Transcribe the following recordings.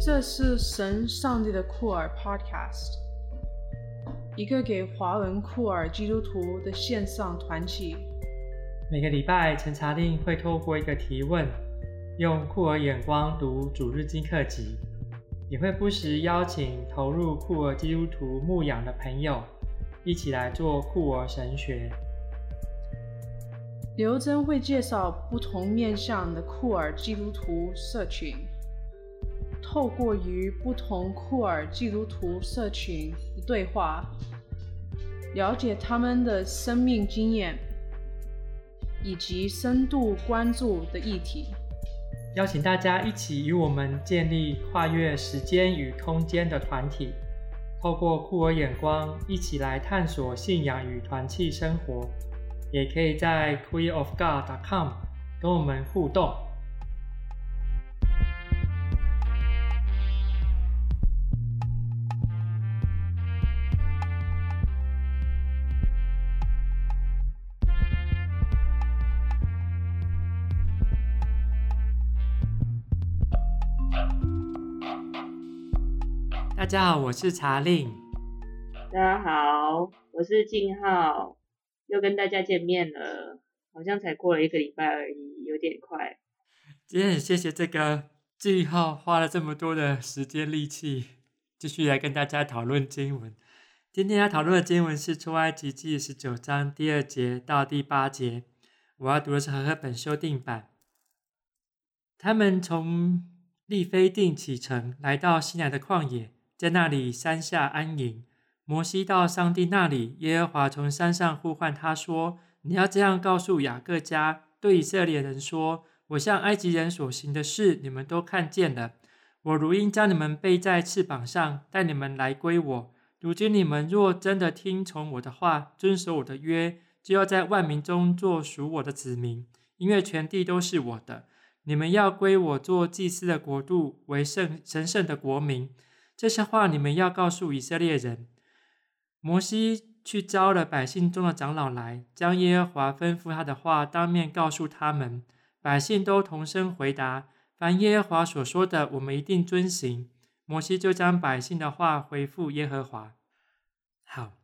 这是神上帝的酷儿 Podcast，一个给华文酷儿基督徒的线上团体。每个礼拜，陈查令会透过一个提问，用酷儿眼光读主日经课集，也会不时邀请投入酷儿基督徒牧养的朋友，一起来做酷儿神学。刘真会介绍不同面向的酷儿基督徒社群，透过与不同库尔基督徒社群的对话，了解他们的生命经验，以及深度关注的议题。邀请大家一起与我们建立跨越时间与空间的团体，透过酷儿眼光一起来探索信仰与团契生活。也可以在 queerofgod.com 跟我们互动。家好，我是查令。大家好，我是静浩，又跟大家见面了。好像才过了一个礼拜而已，有点快。今天很谢谢这个静浩花了这么多的时间力气，继续来跟大家讨论经文。今天要讨论的经文是出埃及记十九章第二节到第八节。我要读的是和合本修订版。他们从利非定启程，来到西南的旷野。在那里山下安营。摩西到上帝那里，耶和华从山上呼唤他说：“你要这样告诉雅各家，对以色列人说：我向埃及人所行的事，你们都看见了。我如鹰将你们背在翅膀上，带你们来归我。如今你们若真的听从我的话，遵守我的约，就要在万民中做属我的子民，因为全地都是我的。你们要归我做祭司的国度，为圣神圣的国民。”这些话你们要告诉以色列人。摩西去招了百姓中的长老来，将耶和华吩咐他的话当面告诉他们。百姓都同声回答：“凡耶和华所说的，我们一定遵行。”摩西就将百姓的话回复耶和华。好，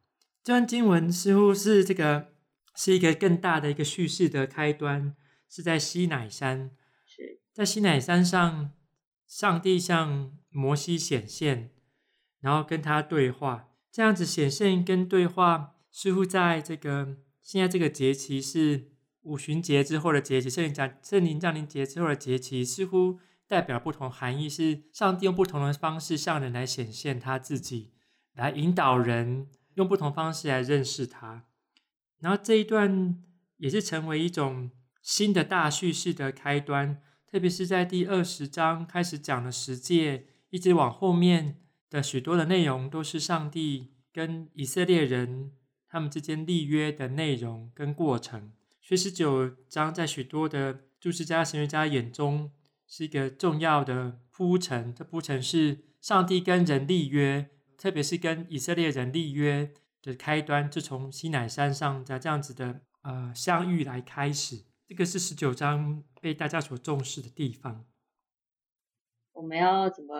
这段经文似乎是这个是一个更大的一个叙事的开端，是在西乃山。是在西乃山上，上帝向摩西显现，然后跟他对话，这样子显现跟对话，似乎在这个现在这个节期是五旬节之后的节期，圣灵降圣灵降临节之后的节期，似乎代表不同含义，是上帝用不同的方式向人来显现他自己，来引导人用不同方式来认识他。然后这一段也是成为一种新的大叙事的开端。特别是在第二十章开始讲的十诫，一直往后面的许多的内容，都是上帝跟以色列人他们之间立约的内容跟过程。所以十九章在许多的注释家、神学家眼中是一个重要的铺陈。这铺陈是上帝跟人立约，特别是跟以色列人立约的开端，就从西乃山上在这样子的呃相遇来开始。这个是十九章被大家所重视的地方。我们要怎么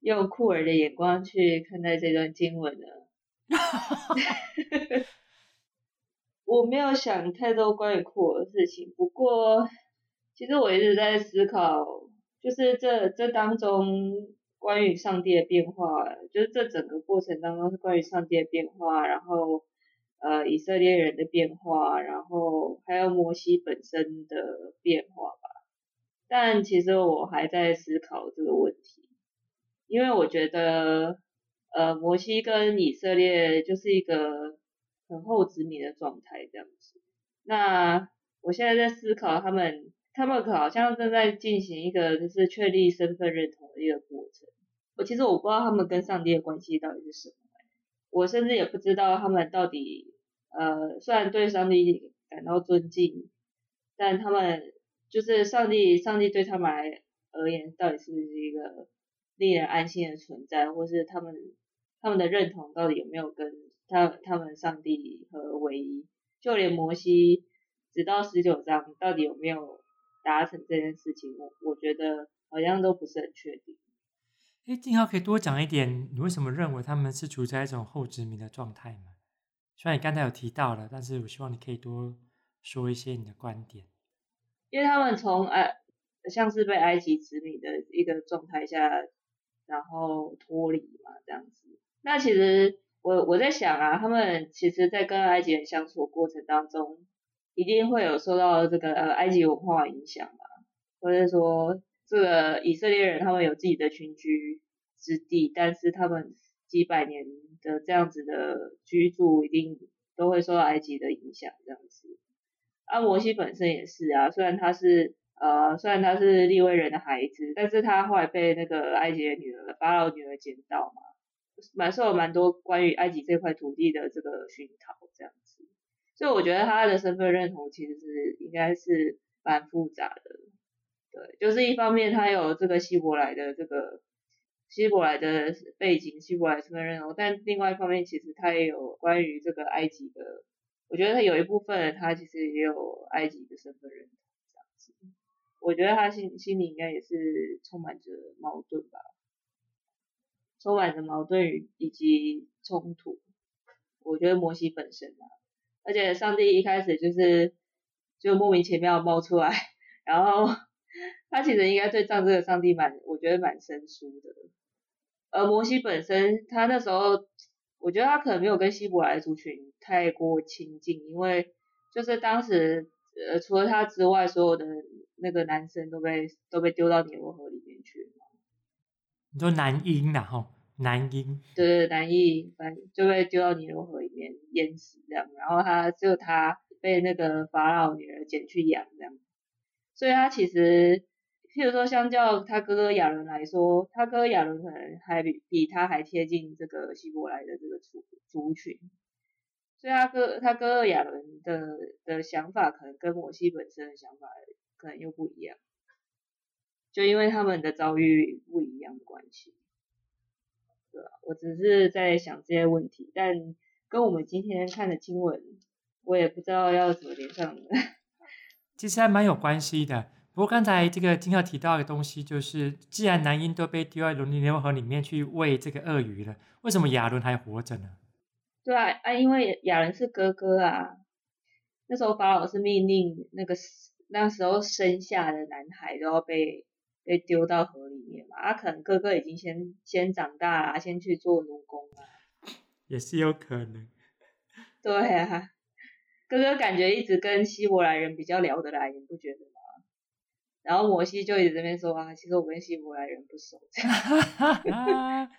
用酷儿的眼光去看待这段经文呢？我没有想太多关于酷儿的事情，不过其实我一直在思考，就是这这当中关于上帝的变化，就是这整个过程当中是关于上帝的变化，然后。呃，以色列人的变化，然后还有摩西本身的变化吧。但其实我还在思考这个问题，因为我觉得，呃，摩西跟以色列就是一个很后殖民的状态这样子。那我现在在思考他们，他们好像正在进行一个就是确立身份认同的一个过程。我其实我不知道他们跟上帝的关系到底是什么。我甚至也不知道他们到底，呃，虽然对上帝感到尊敬，但他们就是上帝，上帝对他们来而言，到底是不是一个令人安心的存在，或是他们他们的认同到底有没有跟他他们上帝合为一？就连摩西，直到十九章，到底有没有达成这件事情，我我觉得好像都不是很确定。哎，静浩可以多讲一点，你为什么认为他们是处在一种后殖民的状态吗？虽然你刚才有提到了，但是我希望你可以多说一些你的观点。因为他们从埃像是被埃及殖民的一个状态下，然后脱离嘛，这样子。那其实我我在想啊，他们其实，在跟埃及人相处过程当中，一定会有受到这个呃埃及文化影响嘛，或者说这个以色列人他们有自己的群居之地，但是他们几百年的这样子的居住，一定都会受到埃及的影响，这样子。啊，摩西本身也是啊，虽然他是呃虽然他是利未人的孩子，但是他后来被那个埃及的女儿法老女儿捡到嘛。蛮受了蛮多关于埃及这块土地的这个熏陶，这样子，所以我觉得他的身份认同其实是应该是蛮复杂的，对，就是一方面他有这个希伯来的这个希伯来的背景，希伯来身份认同，但另外一方面其实他也有关于这个埃及的，我觉得他有一部分他其实也有埃及的身份认同，这样子，我觉得他心心里应该也是充满着矛盾吧。充满着矛盾与以及冲突，我觉得摩西本身啊，而且上帝一开始就是就莫名其妙冒出来，然后他其实应该对上这个上帝蛮，我觉得蛮生疏的。而摩西本身，他那时候，我觉得他可能没有跟希伯来族群太过亲近，因为就是当时呃除了他之外，所有的那个男生都被都被丢到尼罗河里面去了。你说男婴然后男婴，对对，男婴反正就被丢到尼罗河里面淹死这样，然后他就他被那个法老女儿捡去养这样，所以他其实，譬如说相较他哥哥亚伦来说，他哥哥亚伦可能还比比他还贴近这个希伯来的这个族族群，所以他哥他哥哥亚伦的的想法可能跟摩西本身的想法可能又不一样。就因为他们的遭遇不一样的关系，对吧？我只是在想这些问题，但跟我们今天看的经文，我也不知道要怎么连上。其实还蛮有关系的。不过刚才这个金浩提到的东西，就是既然男婴都被丢在伦理联合里面去喂这个鳄鱼了，为什么亚伦还活着呢？对啊，啊，因为亚伦是哥哥啊。那时候法老是命令那个那时候生下的男孩都要被。被丢到河里面嘛？他、啊、可能哥哥已经先先长大了，先去做奴工了，也是有可能。对啊，哥哥感觉一直跟希伯来人比较聊得来，你不觉得吗？然后摩西就一直在那边说啊，其实我跟希伯来人不熟，这样，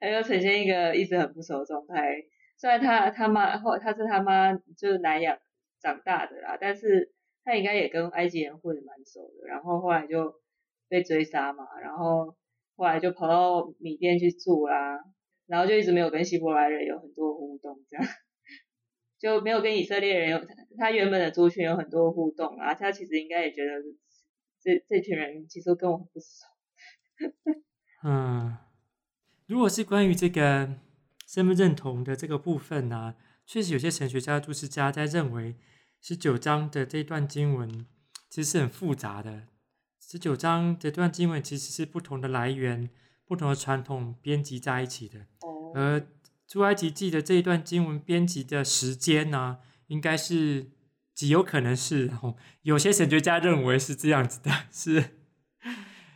他就呈现一个一直很不熟的状态。虽然他他妈后他是他妈就是南亚长大的啦，但是他应该也跟埃及人混的蛮熟的。然后后来就。被追杀嘛，然后后来就跑到米甸去住啦，然后就一直没有跟希伯来人有很多互动，这样 就没有跟以色列人有他原本的族群有很多互动啊，他其实应该也觉得这这群人其实跟我不熟。嗯，如果是关于这个身份认同的这个部分呢、啊，确实有些神学家、注释家在认为十九章的这段经文其实是很复杂的。十九章这段经文其实是不同的来源、不同的传统编辑在一起的。而出埃及记的这一段经文编辑的时间呢、啊，应该是极有可能是，有些神学家认为是这样子的，是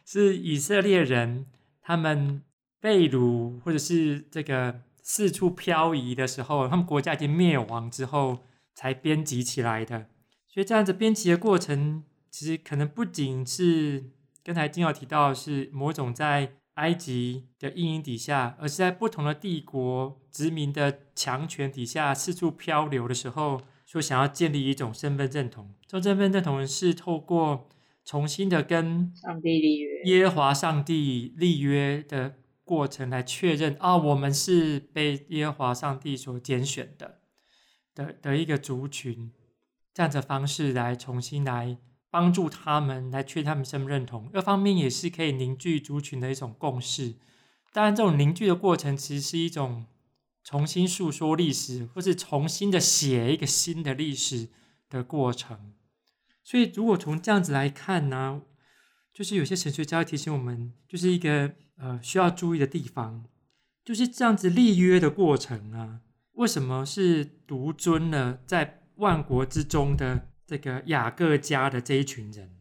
是以色列人他们被掳或者是这个四处漂移的时候，他们国家已经灭亡之后才编辑起来的。所以这样子编辑的过程。其实可能不仅是刚才经要提到是某种在埃及的阴影底下，而是在不同的帝国殖民的强权底下四处漂流的时候，说想要建立一种身份认同。这种身份认同是透过重新的跟上帝立约、耶和华上帝立约的过程来确认啊，我们是被耶和华上帝所拣选的的的一个族群，这样的方式来重新来。帮助他们来确认他们身份认同，二方面也是可以凝聚族群的一种共识。当然，这种凝聚的过程其实是一种重新诉说历史，或是重新的写一个新的历史的过程。所以，如果从这样子来看呢，就是有些神学家提醒我们，就是一个呃需要注意的地方，就是这样子立约的过程啊，为什么是独尊呢？在万国之中的这个雅各家的这一群人，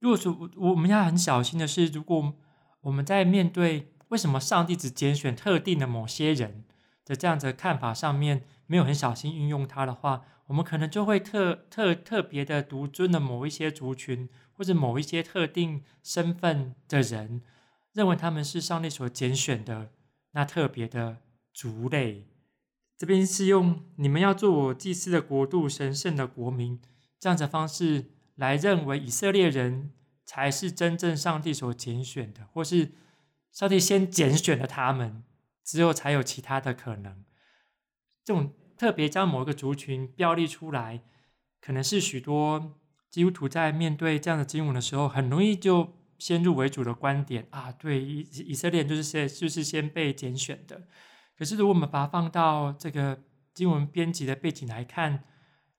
如果说我们要很小心的是，如果我们在面对为什么上帝只拣选特定的某些人的这样子看法上面，没有很小心运用它的话，我们可能就会特特特别的独尊的某一些族群，或者某一些特定身份的人，认为他们是上帝所拣选的那特别的族类。这边是用你们要做我祭司的国度、神圣的国民这样子的方式来认为以色列人才是真正上帝所拣选的，或是上帝先拣选了他们，之后才有其他的可能。这种特别将某一个族群标立出来，可能是许多基督徒在面对这样的经文的时候，很容易就先入为主的观点啊，对，以以色列就是先就是先被拣选的。可是如果我们把它放到这个经文编辑的背景来看，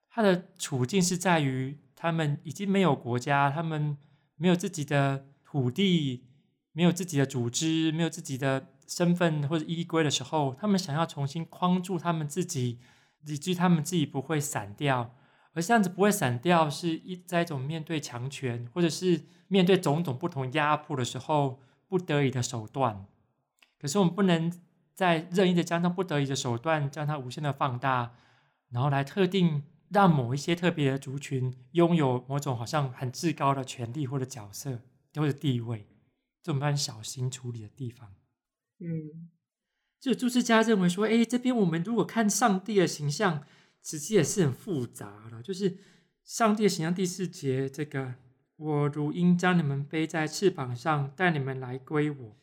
他的处境是在于他们已经没有国家，他们没有自己的土地，没有自己的组织，没有自己的。身份或者依归的时候，他们想要重新框住他们自己，以至于他们自己不会散掉。而这样子不会散掉，是一在一种面对强权或者是面对种种不同压迫的时候不得已的手段。可是我们不能再任意的将那不得已的手段将它无限的放大，然后来特定让某一些特别的族群拥有某种好像很至高的权利或者角色或者地位，这我们要小心处理的地方。嗯，就注释家认为说，哎，这边我们如果看上帝的形象，其实也是很复杂的。就是上帝的形象第四节，这个我如鹰将你们背在翅膀上，带你们来归我。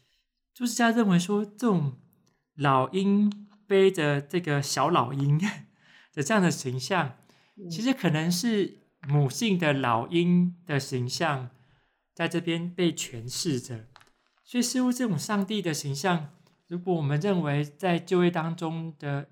朱世家认为说，这种老鹰背着这个小老鹰 的这样的形象，其实可能是母性的老鹰的形象，在这边被诠释着。所以，似乎这种上帝的形象，如果我们认为在旧约当中的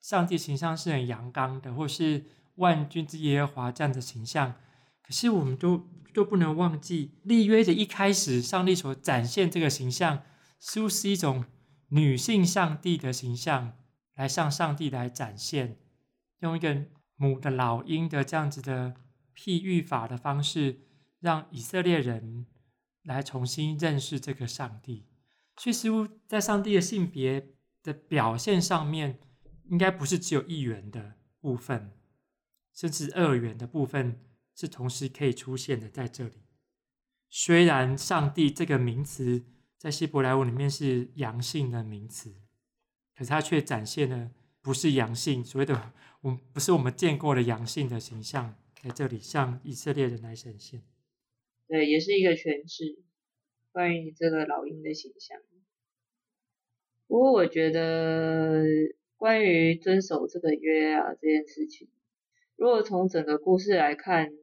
上帝形象是很阳刚的，或是万军之耶和华这样的形象，可是我们都都不能忘记立约的一开始，上帝所展现这个形象，似乎是一种女性上帝的形象，来向上帝来展现，用一个母的老鹰的这样子的譬喻法的方式，让以色列人。来重新认识这个上帝，所以似乎在上帝的性别的表现上面，应该不是只有一元的部分，甚至二元的部分是同时可以出现的在这里。虽然上帝这个名词在希伯来文里面是阳性的名词，可是它却展现了不是阳性，所谓的 我们不是我们见过的阳性的形象，在这里向以色列人来显现。对，也是一个诠释关于这个老鹰的形象。不过我觉得关于遵守这个约啊这件事情，如果从整个故事来看，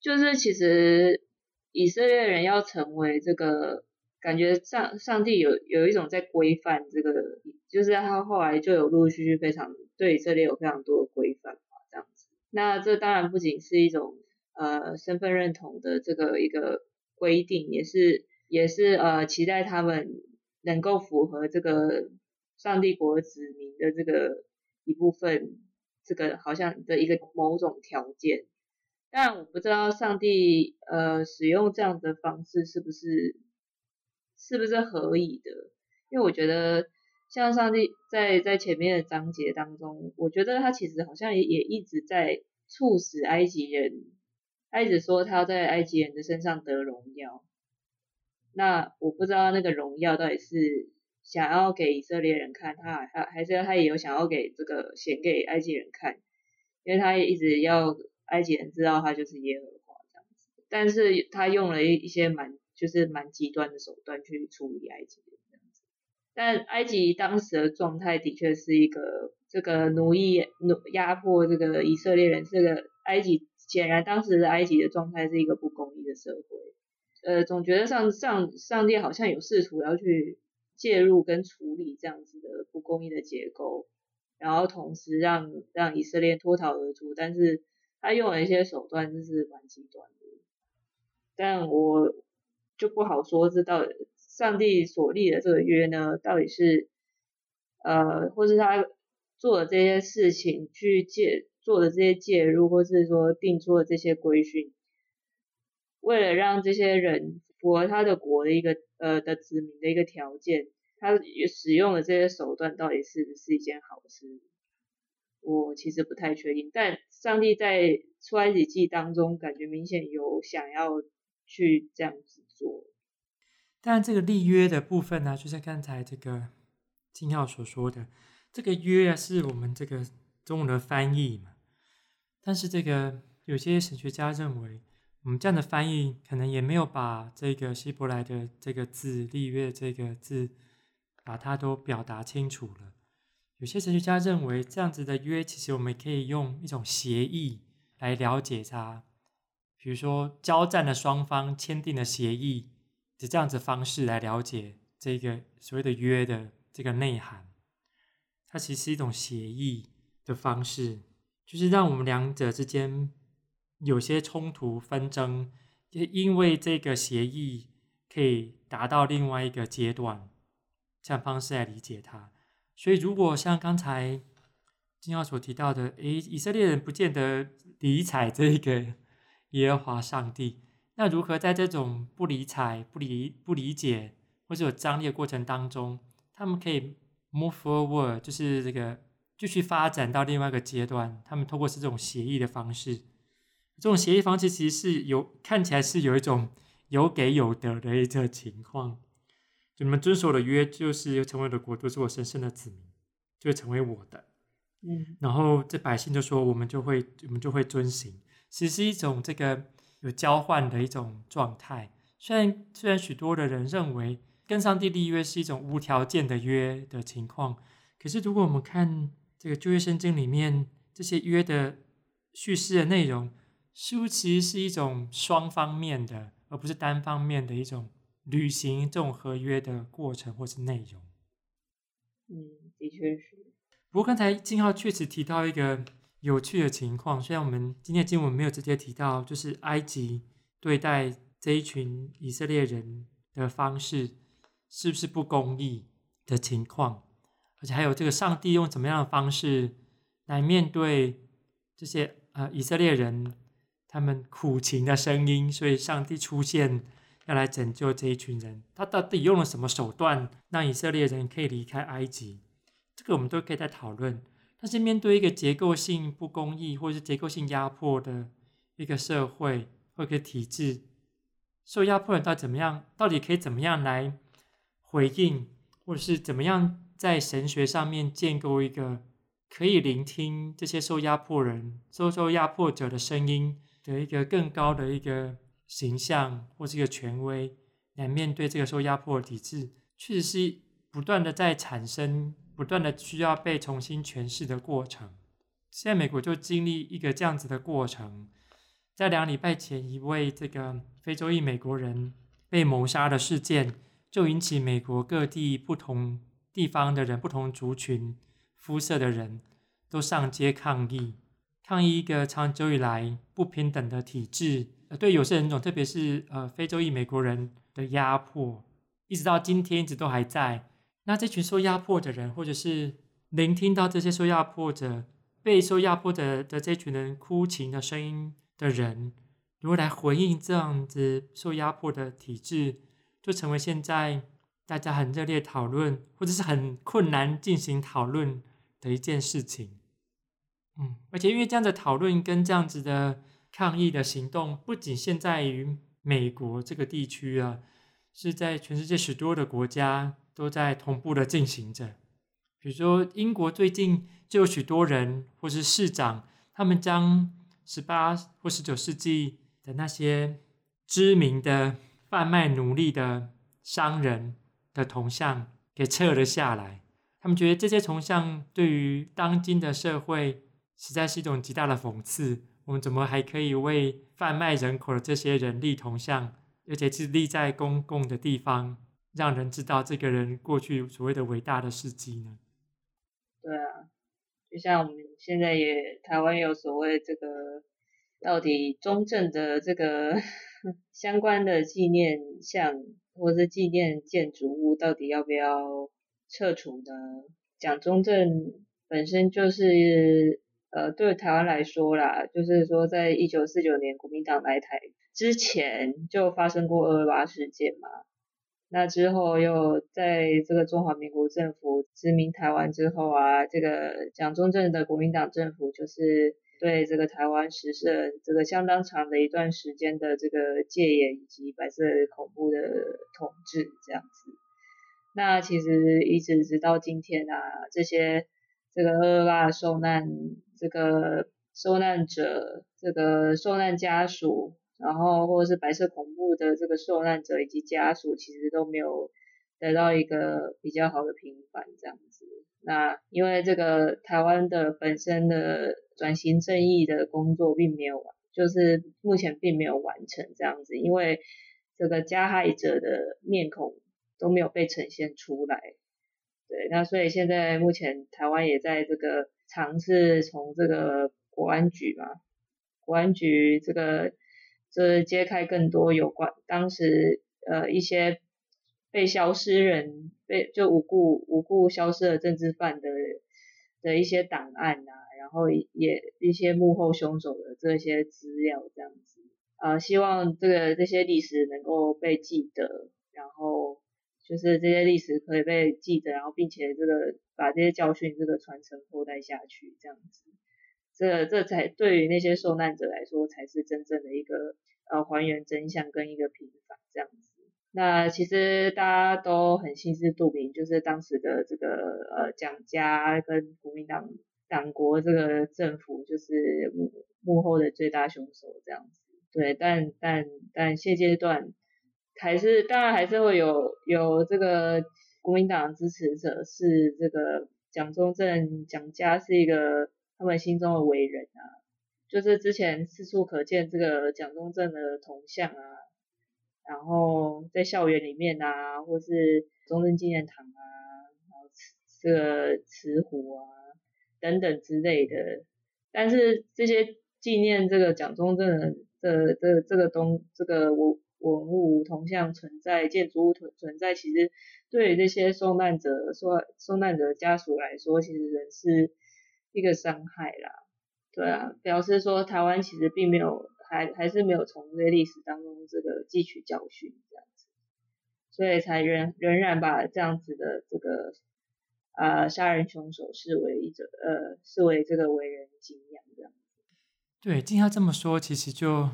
就是其实以色列人要成为这个，感觉上上帝有有一种在规范这个，就是他后来就有陆陆续续非常对以色列有非常多的规范嘛，这样子。那这当然不仅是一种。呃，身份认同的这个一个规定，也是也是呃，期待他们能够符合这个上帝国子民的这个一部分，这个好像的一个某种条件。但我不知道上帝呃使用这样的方式是不是是不是合理的，因为我觉得像上帝在在前面的章节当中，我觉得他其实好像也也一直在促使埃及人。他一直说他要在埃及人的身上得荣耀，那我不知道那个荣耀到底是想要给以色列人看，他还还是他也有想要给这个显给埃及人看，因为他也一直要埃及人知道他就是耶和华这样子，但是他用了一一些蛮就是蛮极端的手段去处理埃及人这样子，但埃及当时的状态的确是一个这个奴役奴压迫这个以色列人，这个埃及。显然，当时的埃及的状态是一个不公义的社会。呃，总觉得上上上帝好像有试图要去介入跟处理这样子的不公义的结构，然后同时让让以色列脱逃而出，但是他用了一些手段，就是蛮极端的。但我就不好说，这到底上帝所立的这个约呢，到底是呃，或是他做的这些事情去介做的这些介入，或是说定出的这些规训，为了让这些人符合他的国的一个呃的子民的一个条件，他使用的这些手段到底是不是一件好事？我其实不太确定。但上帝在出埃及记当中，感觉明显有想要去这样子做。但这个立约的部分呢，就像刚才这个金浩所说的，这个约啊，是我们这个中文的翻译嘛。但是这个有些神学家认为，我们这样的翻译可能也没有把这个希伯来的这个字“立约”这个字，把它都表达清楚了。有些神学家认为，这样子的约，其实我们可以用一种协议来了解它，比如说交战的双方签订的协议。是这样子方式来了解这个所谓的约的这个内涵，它其实是一种协议的方式，就是让我们两者之间有些冲突纷争，也因为这个协议可以达到另外一个阶段，这样方式来理解它。所以，如果像刚才金耀所提到的，诶，以色列人不见得理睬这个 耶和华上帝。那如何在这种不理睬、不理不理解或者有张力的过程当中，他们可以 move forward，就是这个继续发展到另外一个阶段？他们通过是这种协议的方式，这种协议方式其实是有看起来是有一种有给有得的一个情况。就你们遵守的约，就是成为我的国度，是我神圣的子民，就会成为我的。嗯，然后这百姓就说，我们就会我们就会遵行，其实是一种这个。有交换的一种状态，虽然虽然许多的人认为跟上帝立约是一种无条件的约的情况，可是如果我们看这个旧约圣经里面这些约的叙事的内容，似乎其实是一种双方面的，而不是单方面的一种履行这种合约的过程或是内容。嗯，的确是。不过刚才金浩确实提到一个。有趣的情况，虽然我们今天的经文没有直接提到，就是埃及对待这一群以色列人的方式是不是不公义的情况，而且还有这个上帝用怎么样的方式来面对这些呃以色列人他们苦情的声音，所以上帝出现要来拯救这一群人，他到底用了什么手段让以色列人可以离开埃及？这个我们都可以再讨论。但是面对一个结构性不公义或者是结构性压迫的一个社会或一个体制，受压迫人到怎么样？到底可以怎么样来回应，或者是怎么样在神学上面建构一个可以聆听这些受压迫人、受受压迫者的声音的一个更高的一个形象或是一个权威来面对这个受压迫的体制，确实是不断的在产生。不断的需要被重新诠释的过程，现在美国就经历一个这样子的过程。在两礼拜前，一位这个非洲裔美国人被谋杀的事件，就引起美国各地不同地方的人、不同族群、肤色的人都上街抗议，抗议一个长久以来不平等的体制，呃，对有色人种，特别是呃非洲裔美国人的压迫，一直到今天一直都还在。那这群受压迫的人，或者是聆听到这些受压迫者、被受压迫的的这群人哭情的声音的人，如何来回应这样子受压迫的体制，就成为现在大家很热烈讨论，或者是很困难进行讨论的一件事情。嗯，而且因为这样的讨论跟这样子的抗议的行动，不仅限在于美国这个地区啊，是在全世界许多的国家。都在同步的进行着，比如说英国最近就有许多人或是市长，他们将十八或十九世纪的那些知名的贩卖奴隶的商人的铜像给撤了下来。他们觉得这些铜像对于当今的社会实在是一种极大的讽刺。我们怎么还可以为贩卖人口的这些人立铜像，而且是立在公共的地方？让人知道这个人过去所谓的伟大的事迹呢？对啊，就像我们现在也台湾有所谓这个到底中正的这个相关的纪念像或是纪念建筑物到底要不要撤除呢？蒋中正本身就是呃，对台湾来说啦，就是说在一九四九年国民党来台之前就发生过二二八事件嘛。那之后又在这个中华民国政府殖民台湾之后啊，这个蒋中正的国民党政府就是对这个台湾实施这个相当长的一段时间的这个戒严以及白色恐怖的统治这样子。那其实一直直到今天啊，这些这个二二八受难这个受难者这个受难家属。然后或者是白色恐怖的这个受难者以及家属，其实都没有得到一个比较好的平反这样子。那因为这个台湾的本身的转型正义的工作并没有完，就是目前并没有完成这样子，因为这个加害者的面孔都没有被呈现出来。对，那所以现在目前台湾也在这个尝试从这个国安局嘛，国安局这个。这揭开更多有关当时呃一些被消失人被就无故无故消失的政治犯的的一些档案啊，然后也一些幕后凶手的这些资料这样子啊、希望这个这些历史能够被记得，然后就是这些历史可以被记得，然后并且这个把这些教训这个传承后代下去这样子。这这才对于那些受难者来说，才是真正的一个呃还原真相跟一个平反这样子。那其实大家都很心知肚明，就是当时的这个呃蒋家跟国民党党国这个政府就是幕幕后的最大凶手这样子。对，但但但现阶段还是当然还是会有有这个国民党支持者是这个蒋中正蒋家是一个。他们心中的伟人啊，就是之前四处可见这个蒋中正的铜像啊，然后在校园里面啊，或是中正纪念堂啊，然后这个慈湖啊等等之类的。但是这些纪念这个蒋中正的这这这个东这个文文物铜像存在，建筑物存存在，其实对于这些受难者受受难者家属来说，其实仍是。一个伤害啦，对啊，表示说台湾其实并没有，还还是没有从这些历史当中这个汲取教训这样子，所以才仍仍然把这样子的这个、呃、杀人凶手视为一者呃视为这个为人敬仰这样子。对，听他这么说，其实就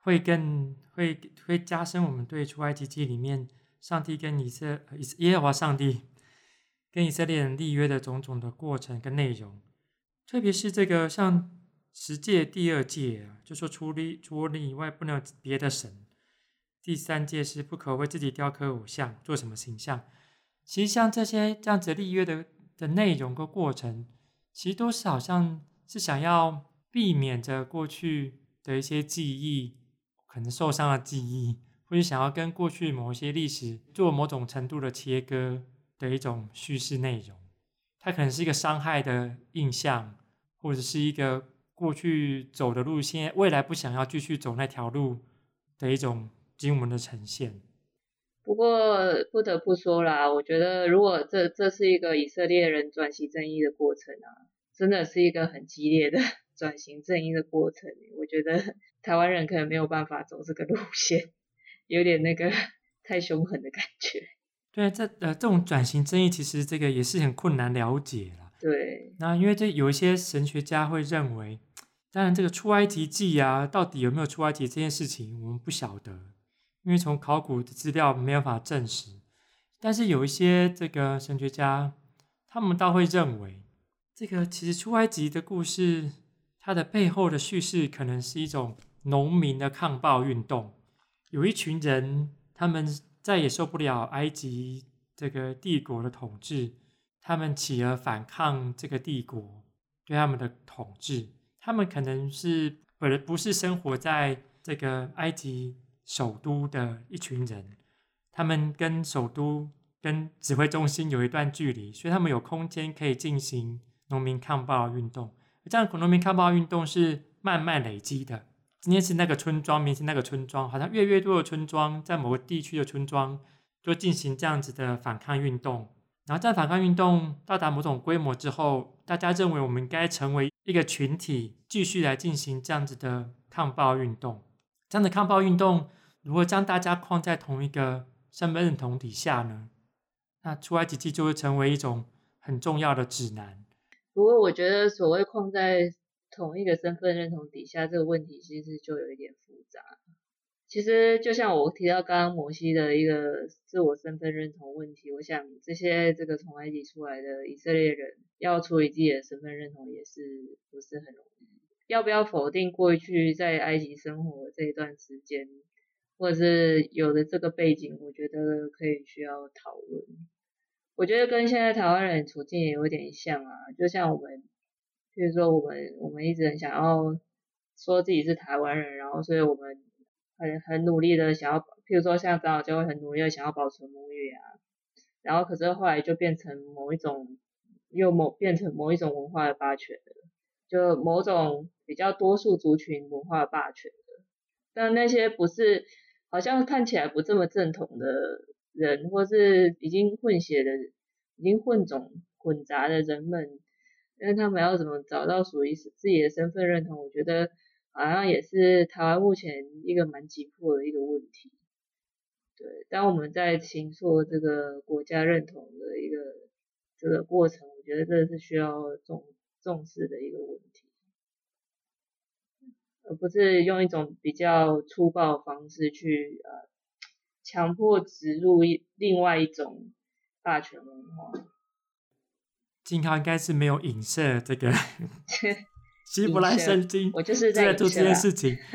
会更会会加深我们对出埃及记里面上帝跟以色以耶和华上帝跟以色列人立约的种种的过程跟内容。特别是这个像十诫第二诫啊，就说除你除我以外不能有别的神。第三诫是不可为自己雕刻偶像，做什么形象。其实像这些这样子立约的的内容和过程，其实都是好像是想要避免着过去的一些记忆，可能受伤的记忆，或者想要跟过去某一些历史做某种程度的切割的一种叙事内容。它可能是一个伤害的印象。或者是一个过去走的路线，未来不想要继续走那条路的一种经文的呈现。不过不得不说啦，我觉得如果这这是一个以色列人转型正义的过程啊，真的是一个很激烈的 转型正义的过程。我觉得台湾人可能没有办法走这个路线，有点那个 太凶狠的感觉。对，这呃这种转型正义其实这个也是很困难了解。对，那因为这有一些神学家会认为，当然这个出埃及记啊，到底有没有出埃及这件事情，我们不晓得，因为从考古的资料没有办法证实。但是有一些这个神学家，他们倒会认为，这个其实出埃及的故事，它的背后的叙事可能是一种农民的抗暴运动，有一群人，他们再也受不了埃及这个帝国的统治。他们起而反抗这个帝国对他们的统治，他们可能是本不是生活在这个埃及首都的一群人，他们跟首都跟指挥中心有一段距离，所以他们有空间可以进行农民抗暴运动。这样农民抗暴运动是慢慢累积的，今天是那个村庄，明天那个村庄，好像越越多的村庄，在某个地区的村庄，就进行这样子的反抗运动。然后在反抗运动到达某种规模之后，大家认为我们该成为一个群体，继续来进行这样子的抗暴运动。这样的抗暴运动如何将大家框在同一个身份认同底下呢？那出埃及记就会成为一种很重要的指南。不过，我觉得所谓框在同一个身份认同底下这个问题，其实就有一点复杂。其实就像我提到刚刚摩西的一个自我身份认同问题，我想这些这个从埃及出来的以色列人要处理自己的身份认同，也是不是很容易。要不要否定过去在埃及生活这一段时间，或者是有的这个背景，我觉得可以需要讨论。我觉得跟现在台湾人处境也有点像啊，就像我们。譬如说，我们我们一直很想要说自己是台湾人，然后所以我们很很努力的想要，譬如说像长老教会很努力的想要保存母语啊，然后可是后来就变成某一种又某变成某一种文化的霸权了，就某种比较多数族群文化的霸权的，但那些不是好像看起来不这么正统的人，或是已经混血的、已经混种混杂的人们。但他们要怎么找到属于自己的身份认同？我觉得好像也是台湾目前一个蛮急迫的一个问题。对，当我们在形塑这个国家认同的一个这个过程，我觉得这是需要重重视的一个问题，而不是用一种比较粗暴的方式去呃强迫植入一另外一种霸权文化。静浩应该是没有影射这个希伯来圣经，我就是在做这件事情。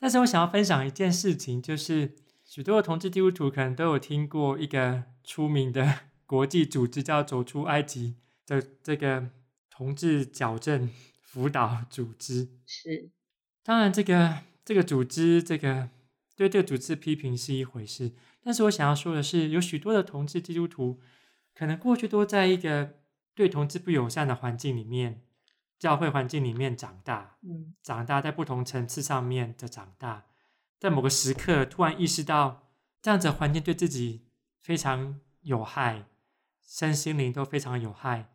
但是我想要分享一件事情，就是许多的同志基督徒可能都有听过一个出名的 国际组织，叫“走出埃及”的这个同志矫正辅导组织。是，当然这个这个组织，这个对这个组织批评是一回事。但是我想要说的是，有许多的同志基督徒，可能过去都在一个对同志不友善的环境里面，教会环境里面长大，嗯，长大在不同层次上面的长大，在某个时刻突然意识到，这样子的环境对自己非常有害，身心灵都非常有害，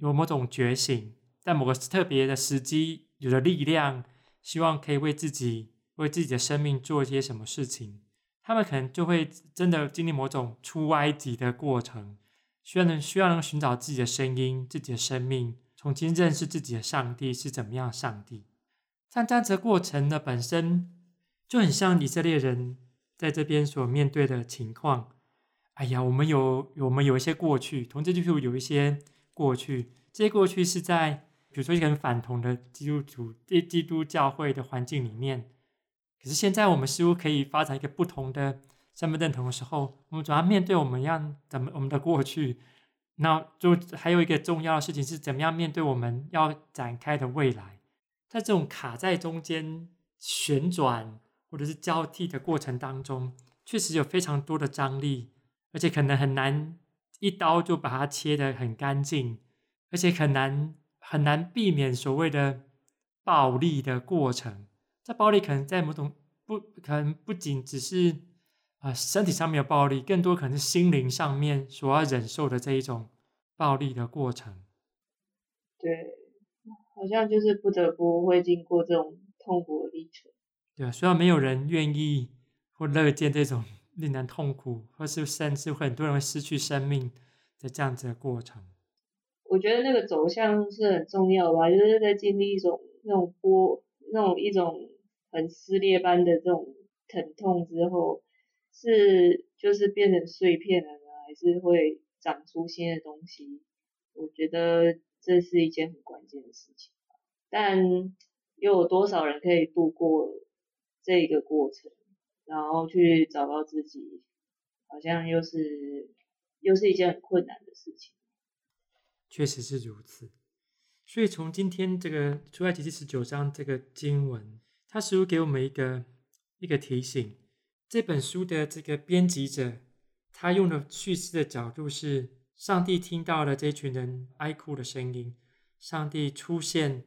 有某种觉醒，在某个特别的时机，有了力量，希望可以为自己、为自己的生命做一些什么事情。他们可能就会真的经历某种出埃及的过程，需要能需要能寻找自己的声音、自己的生命，重新认识自己的上帝是怎么样上帝。像这样子的过程呢，本身就很像以色列人在这边所面对的情况。哎呀，我们有我们有一些过去，同志基督徒有一些过去，这些过去是在比如说一个很反同的基督徒、基基督教会的环境里面。可是现在我们似乎可以发展一个不同的身份认同的时候，我们总要面对我们要怎么我们的过去，那就还有一个重要的事情是怎么样面对我们要展开的未来。在这种卡在中间旋转或者是交替的过程当中，确实有非常多的张力，而且可能很难一刀就把它切得很干净，而且很难很难避免所谓的暴力的过程。这暴力可能在某种不可能不仅只是啊、呃、身体上面的暴力，更多可能是心灵上面所要忍受的这一种暴力的过程。对，好像就是不得不会经过这种痛苦的历程。对啊，虽然没有人愿意或乐见这种 令人痛苦，或是甚至会很多人会失去生命的这样子的过程。我觉得那个走向是很重要吧，就是在经历一种那种波，那种一种。很撕裂般的这种疼痛之后，是就是变成碎片了呢，还是会长出新的东西？我觉得这是一件很关键的事情。但又有多少人可以度过这一个过程，然后去找到自己？好像又是又是一件很困难的事情。确实是如此。所以从今天这个出埃及记十九章这个经文。它似乎给我们一个一个提醒，这本书的这个编辑者，他用的叙事的角度是：上帝听到了这群人哀哭的声音，上帝出现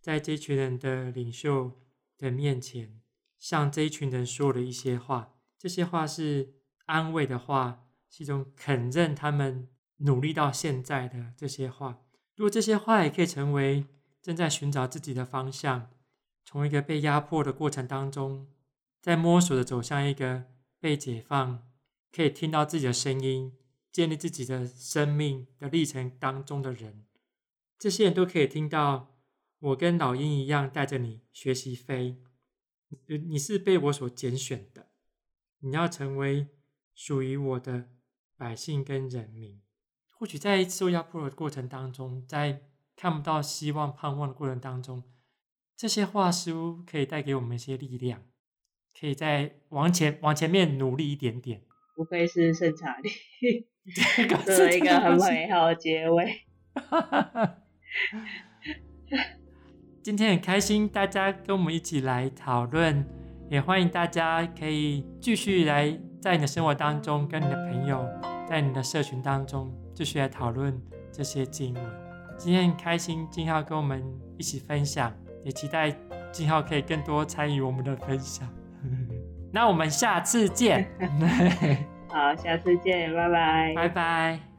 在这群人的领袖的面前，向这一群人说了一些话。这些话是安慰的话，是一种肯认他们努力到现在的这些话。如果这些话也可以成为正在寻找自己的方向，从一个被压迫的过程当中，在摸索着走向一个被解放，可以听到自己的声音，建立自己的生命的历程当中的人，这些人都可以听到我跟老鹰一样带着你学习飞。你是被我所拣选的，你要成为属于我的百姓跟人民。或许在受压迫的过程当中，在看不到希望盼望的过程当中，这些话似乎可以带给我们一些力量，可以再往前往前面努力一点点。不愧是圣查理 做了一个很美好的结尾。今天很开心，大家跟我们一起来讨论，也欢迎大家可以继续来在你的生活当中，跟你的朋友，在你的社群当中继续来讨论这些经文。今天很开心，静浩跟我们一起分享，也期待静浩可以更多参与我们的分享。那我们下次见。好，下次见，拜拜。拜拜。